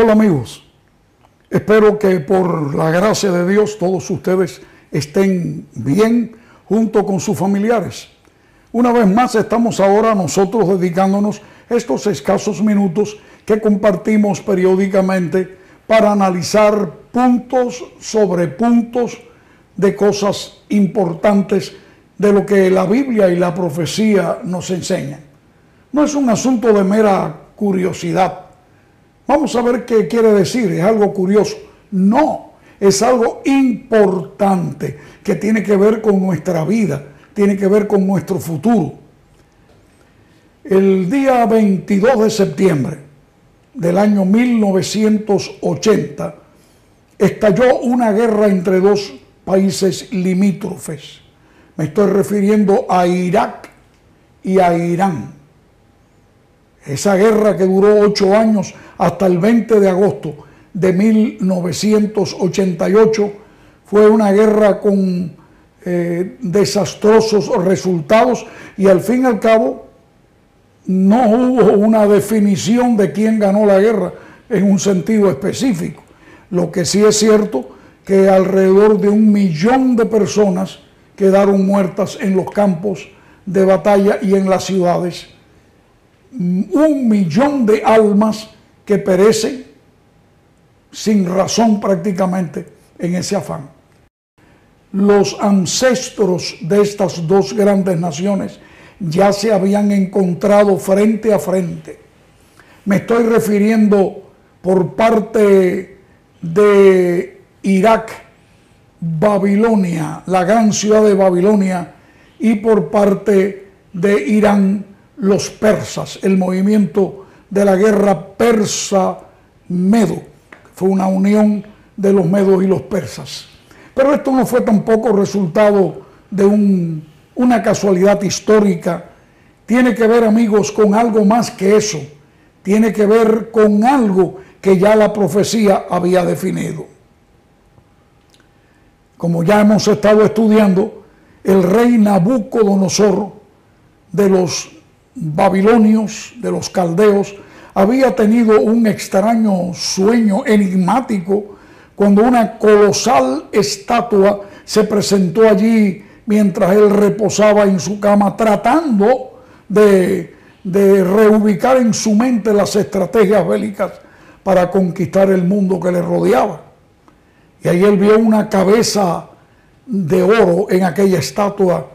Hola amigos, espero que por la gracia de Dios todos ustedes estén bien junto con sus familiares. Una vez más estamos ahora nosotros dedicándonos estos escasos minutos que compartimos periódicamente para analizar puntos sobre puntos de cosas importantes de lo que la Biblia y la profecía nos enseñan. No es un asunto de mera curiosidad. Vamos a ver qué quiere decir, es algo curioso. No, es algo importante que tiene que ver con nuestra vida, tiene que ver con nuestro futuro. El día 22 de septiembre del año 1980 estalló una guerra entre dos países limítrofes. Me estoy refiriendo a Irak y a Irán. Esa guerra que duró ocho años hasta el 20 de agosto de 1988 fue una guerra con eh, desastrosos resultados y al fin y al cabo no hubo una definición de quién ganó la guerra en un sentido específico. Lo que sí es cierto que alrededor de un millón de personas quedaron muertas en los campos de batalla y en las ciudades. Un millón de almas que perecen sin razón prácticamente en ese afán. Los ancestros de estas dos grandes naciones ya se habían encontrado frente a frente. Me estoy refiriendo por parte de Irak, Babilonia, la gran ciudad de Babilonia, y por parte de Irán, los persas, el movimiento de la guerra persa-medo, fue una unión de los medos y los persas. Pero esto no fue tampoco resultado de un una casualidad histórica, tiene que ver, amigos, con algo más que eso. Tiene que ver con algo que ya la profecía había definido. Como ya hemos estado estudiando, el rey Nabucodonosor de los babilonios, de los caldeos, había tenido un extraño sueño enigmático cuando una colosal estatua se presentó allí mientras él reposaba en su cama tratando de, reubicar en su mente las estrategias bélicas para conquistar el mundo que le rodeaba. Y ahí él vio una cabeza de oro en aquella estatua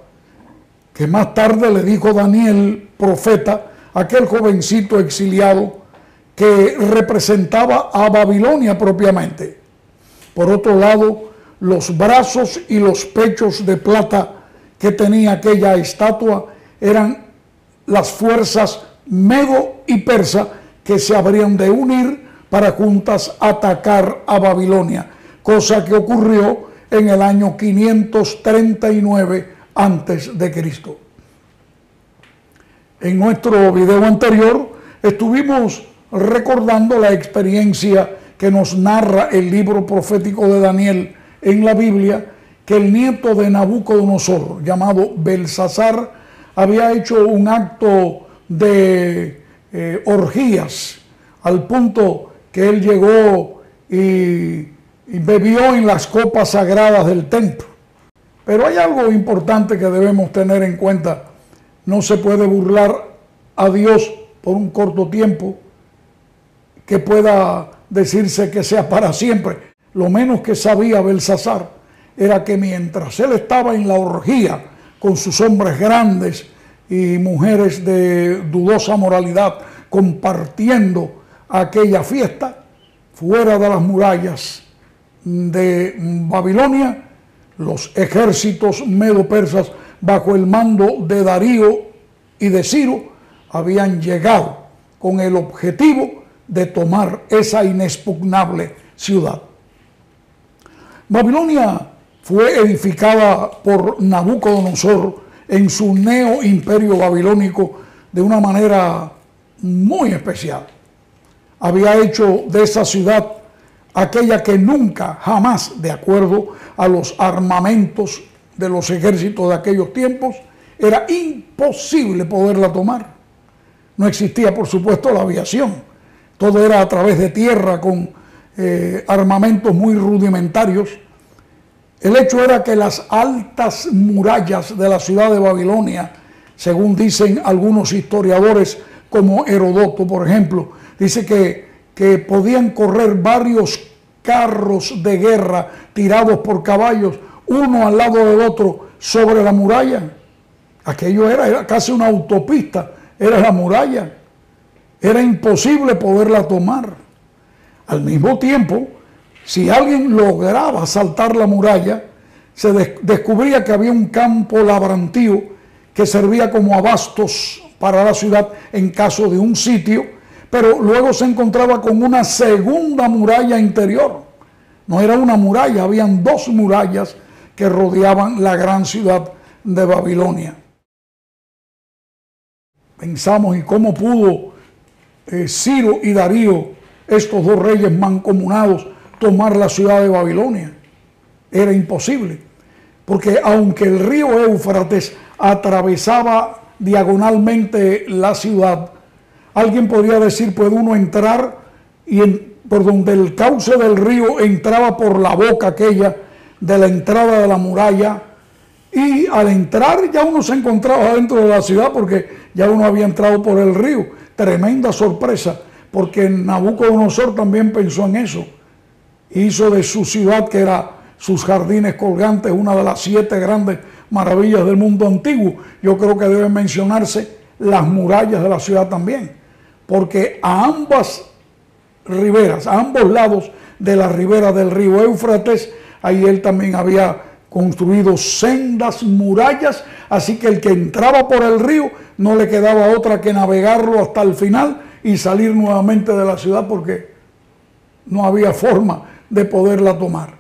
que más tarde le dijo Daniel, profeta, aquel jovencito exiliado que representaba a Babilonia propiamente. Por otro lado, los brazos y los pechos de plata que tenía aquella estatua eran las fuerzas medo y persa que se habrían de unir para juntas atacar a Babilonia, cosa que ocurrió en el año 539 antes de Cristo. En nuestro video anterior estuvimos recordando la experiencia que nos narra el libro profético de Daniel en la Biblia que el nieto de Nabucodonosor, llamado Belsasar, había hecho un acto de eh, orgías, al punto que él llegó y, y bebió en las copas sagradas del templo. Pero hay algo importante que debemos tener en cuenta. No se puede burlar a Dios por un corto tiempo que pueda decirse que sea para siempre. Lo menos que sabía Belsasar era que mientras él estaba en la orgía con sus hombres grandes y mujeres de dudosa moralidad compartiendo aquella fiesta, fuera de las murallas de Babilonia, los ejércitos medo-persas bajo el mando de Darío y de Ciro habían llegado con el objetivo de tomar esa inexpugnable ciudad. Babilonia fue edificada por Nabucodonosor en su neo imperio babilónico de una manera muy especial. Había hecho de esa ciudad aquella que nunca, jamás, de acuerdo a los armamentos de los ejércitos de aquellos tiempos, era imposible poderla tomar. No existía, por supuesto, la aviación, todo era a través de tierra con eh, armamentos muy rudimentarios. El hecho era que las altas murallas de la ciudad de Babilonia, según dicen algunos historiadores como Herodoto, por ejemplo, dice que, que podían correr varios carros de guerra tirados por caballos, uno al lado del otro, sobre la muralla. Aquello era, era casi una autopista, era la muralla. Era imposible poderla tomar. Al mismo tiempo, si alguien lograba saltar la muralla, se descubría que había un campo labrantío que servía como abastos para la ciudad en caso de un sitio, pero luego se encontraba con una segunda muralla interior. No era una muralla, habían dos murallas que rodeaban la gran ciudad de Babilonia. Pensamos, ¿y cómo pudo eh, Ciro y Darío, estos dos reyes mancomunados, tomar la ciudad de Babilonia? Era imposible, porque aunque el río Éufrates atravesaba diagonalmente la ciudad, alguien podría decir, puede uno entrar y por donde el cauce del río entraba por la boca aquella de la entrada de la muralla, y al entrar ya uno se encontraba dentro de la ciudad porque ya uno había entrado por el río. Tremenda sorpresa, porque Nabucodonosor también pensó en eso. Hizo de su ciudad, que era sus jardines colgantes, una de las siete grandes maravillas del mundo antiguo. Yo creo que deben mencionarse las murallas de la ciudad también, porque a ambas riberas, a ambos lados de la ribera del río Éufrates, ahí él también había construido sendas murallas, así que el que entraba por el río no le quedaba otra que navegarlo hasta el final y salir nuevamente de la ciudad porque no había forma de poderla tomar.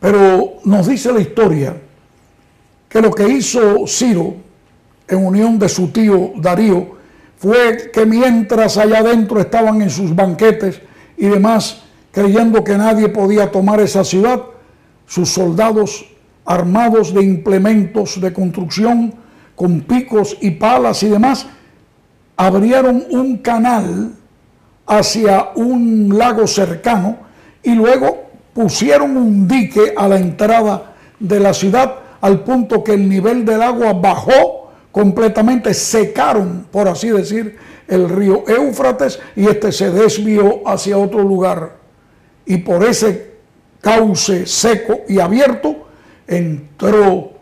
Pero nos dice la historia que lo que hizo Ciro en unión de su tío Darío fue que mientras allá adentro estaban en sus banquetes y demás, creyendo que nadie podía tomar esa ciudad, sus soldados armados de implementos de construcción, con picos y palas y demás, abrieron un canal hacia un lago cercano y luego pusieron un dique a la entrada de la ciudad al punto que el nivel del agua bajó completamente, secaron, por así decir, el río Éufrates y este se desvió hacia otro lugar. Y por ese cauce seco y abierto, entró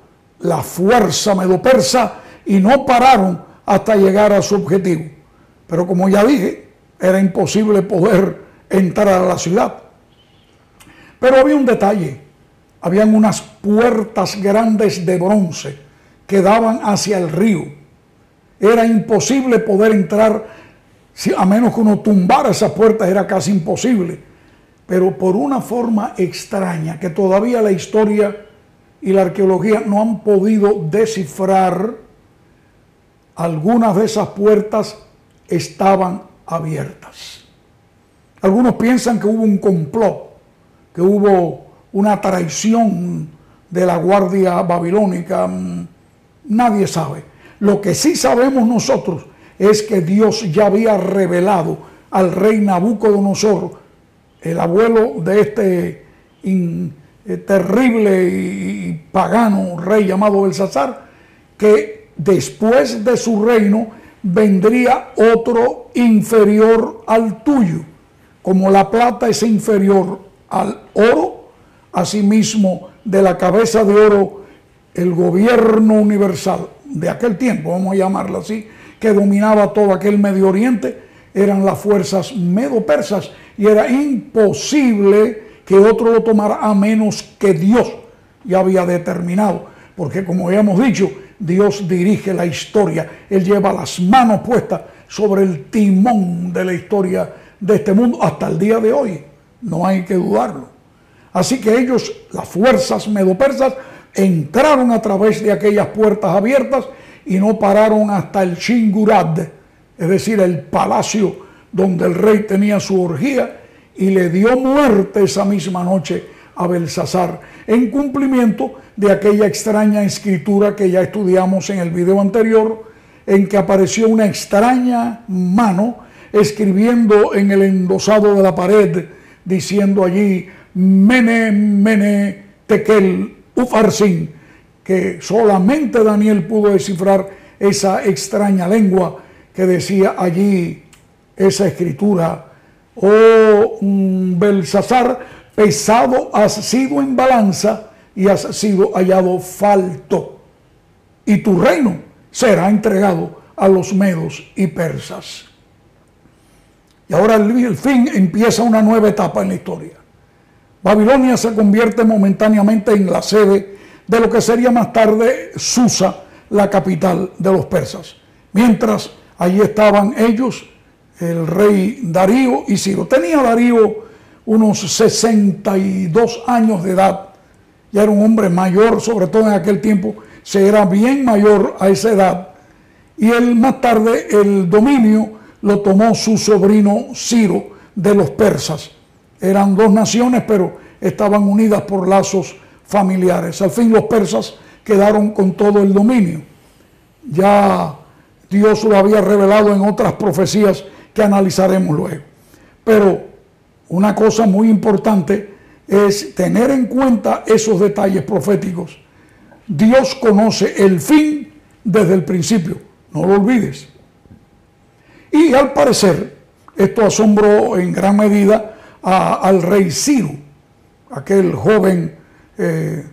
la fuerza medopersa y no pararon hasta llegar a su objetivo. Pero como ya dije, era imposible poder entrar a la ciudad. Pero había un detalle, habían unas puertas grandes de bronce que daban hacia el río. Era imposible poder entrar, a menos que uno tumbara esas puertas, era casi imposible pero por una forma extraña que todavía la historia y la arqueología no han podido descifrar, algunas de esas puertas estaban abiertas. Algunos piensan que hubo un complot, que hubo una traición de la guardia babilónica. Nadie sabe. Lo que sí sabemos nosotros es que Dios ya había revelado al rey Nabucodonosor el abuelo de este eh, terrible y pagano rey llamado Belsasar, que después de su reino vendría otro inferior al tuyo. Como la plata es inferior al oro, asimismo de la cabeza de oro el gobierno universal de aquel tiempo, vamos a llamarlo así, que dominaba todo aquel Medio Oriente, eran las fuerzas medo-persas y era imposible que otro lo tomara a menos que Dios ya había determinado. Porque como habíamos dicho, Dios dirige la historia. Él lleva las manos puestas sobre el timón de la historia de este mundo hasta el día de hoy. No hay que dudarlo. Así que ellos, las fuerzas medopersas, entraron a través de aquellas puertas abiertas y no pararon hasta el Shingurad, es decir, el palacio donde el rey tenía su orgía y le dio muerte esa misma noche a Belsasar, en cumplimiento de aquella extraña escritura que ya estudiamos en el video anterior, en que apareció una extraña mano escribiendo en el endosado de la pared, diciendo allí, Mene, Mene, Tekel, Ufarsin, que solamente Daniel pudo descifrar esa extraña lengua que decía allí esa escritura. Oh Belsasar, pesado has sido en balanza y has sido hallado falto. Y tu reino será entregado a los medos y persas. Y ahora el, fin empieza una nueva etapa en la historia. Babilonia se convierte momentáneamente en la sede de lo que sería más tarde Susa, la capital de los persas. Mientras allí estaban ellos, el rey Darío y Ciro. Tenía Darío unos 62 años de edad. Ya era un hombre mayor, sobre todo en aquel tiempo, se era bien mayor a esa edad. Y él más tarde el dominio lo tomó su sobrino Ciro de los persas. Eran dos naciones, pero estaban unidas por lazos familiares. Al fin los persas quedaron con todo el dominio. Ya Dios lo había revelado en otras profecías que analizaremos luego. Pero una cosa muy importante es tener en cuenta esos detalles proféticos. Dios conoce el fin desde el principio, no lo olvides. Y al parecer, esto asombró en gran medida al rey Ciro, aquel joven eh,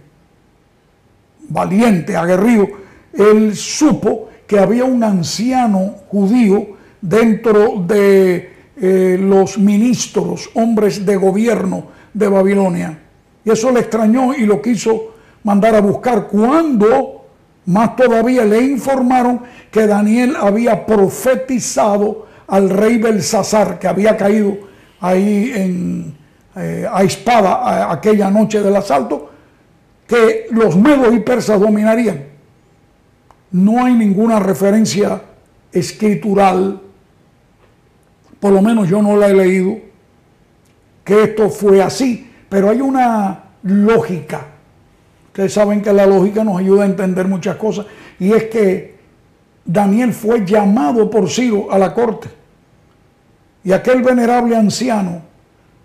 valiente, aguerrido. Él supo que había un anciano judío dentro de eh, los ministros, hombres de gobierno de Babilonia. Y eso le extrañó y lo quiso mandar a buscar. Cuando más todavía le informaron que Daniel había profetizado al rey Belsasar, que había caído ahí en, eh, a espada aquella noche del asalto, que los medos y persas dominarían. No hay ninguna referencia escritural, por lo menos yo no la he leído, que esto fue así, pero hay una lógica Ustedes saben que la lógica nos ayuda a entender muchas cosas. Y es que Daniel fue llamado por Ciro a la corte. Y aquel venerable anciano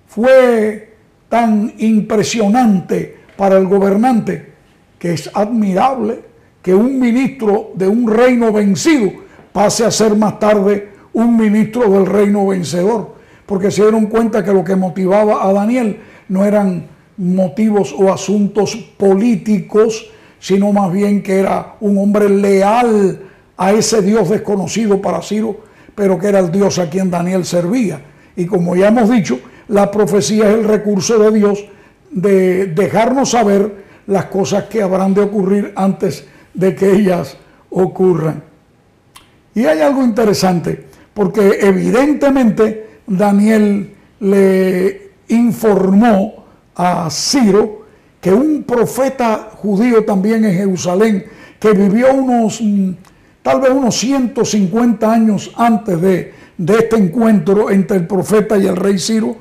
fue tan impresionante para el gobernante que es admirable que un ministro de un reino vencido pase a ser más tarde un ministro del reino vencedor. Porque se dieron cuenta que lo que motivaba a Daniel no eran motivos o asuntos políticos, sino más bien que era un hombre leal a ese Dios desconocido para Ciro, pero que era el Dios a quien Daniel servía. Y como ya hemos dicho, la profecía es el recurso de Dios de dejarnos saber las cosas que habrán de ocurrir antes de que ellas ocurran. Y hay algo interesante, porque evidentemente Daniel le informó a Ciro, que un profeta judío también en Jerusalén, que vivió unos, mm, tal vez unos 150 años antes de, de este encuentro entre el profeta y el rey Ciro,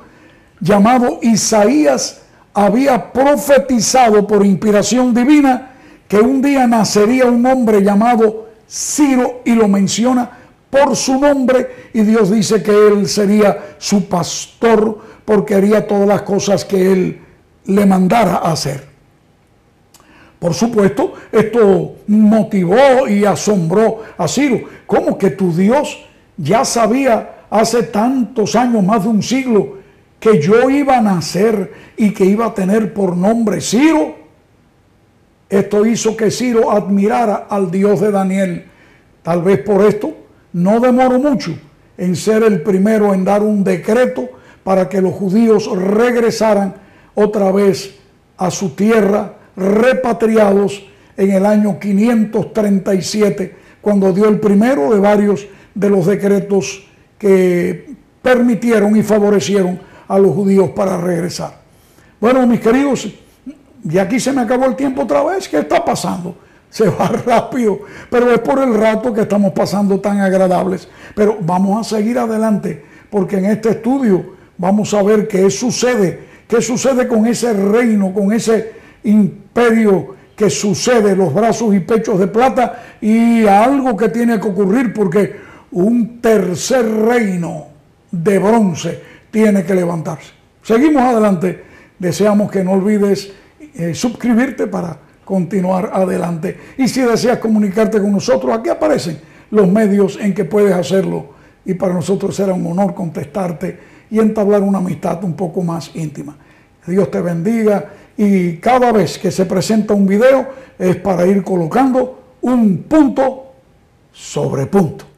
llamado Isaías, había profetizado por inspiración divina que un día nacería un hombre llamado Ciro y lo menciona por su nombre y Dios dice que él sería su pastor porque haría todas las cosas que él le mandara a hacer. Por supuesto, esto motivó y asombró a Ciro. ¿Cómo que tu Dios ya sabía hace tantos años, más de un siglo, que yo iba a nacer y que iba a tener por nombre Ciro? Esto hizo que Ciro admirara al Dios de Daniel. Tal vez por esto no demoró mucho en ser el primero en dar un decreto para que los judíos regresaran otra vez a su tierra, repatriados en el año 537, cuando dio el primero de varios de los decretos que permitieron y favorecieron a los judíos para regresar. Bueno, mis queridos, y aquí se me acabó el tiempo otra vez. ¿Qué está pasando? Se va rápido, pero es por el rato que estamos pasando tan agradables. Pero vamos a seguir adelante, porque en este estudio vamos a ver qué sucede ¿Qué sucede con ese reino, con ese imperio que sucede, los brazos y pechos de plata? Y algo que tiene que ocurrir porque un tercer reino de bronce tiene que levantarse. Seguimos adelante. Deseamos que no olvides eh, suscribirte para continuar adelante. Y si deseas comunicarte con nosotros, aquí aparecen los medios en que puedes hacerlo. Y para nosotros será un honor contestarte y entablar una amistad un poco más íntima. Dios te bendiga y cada vez que se presenta un video es para ir colocando un punto sobre punto.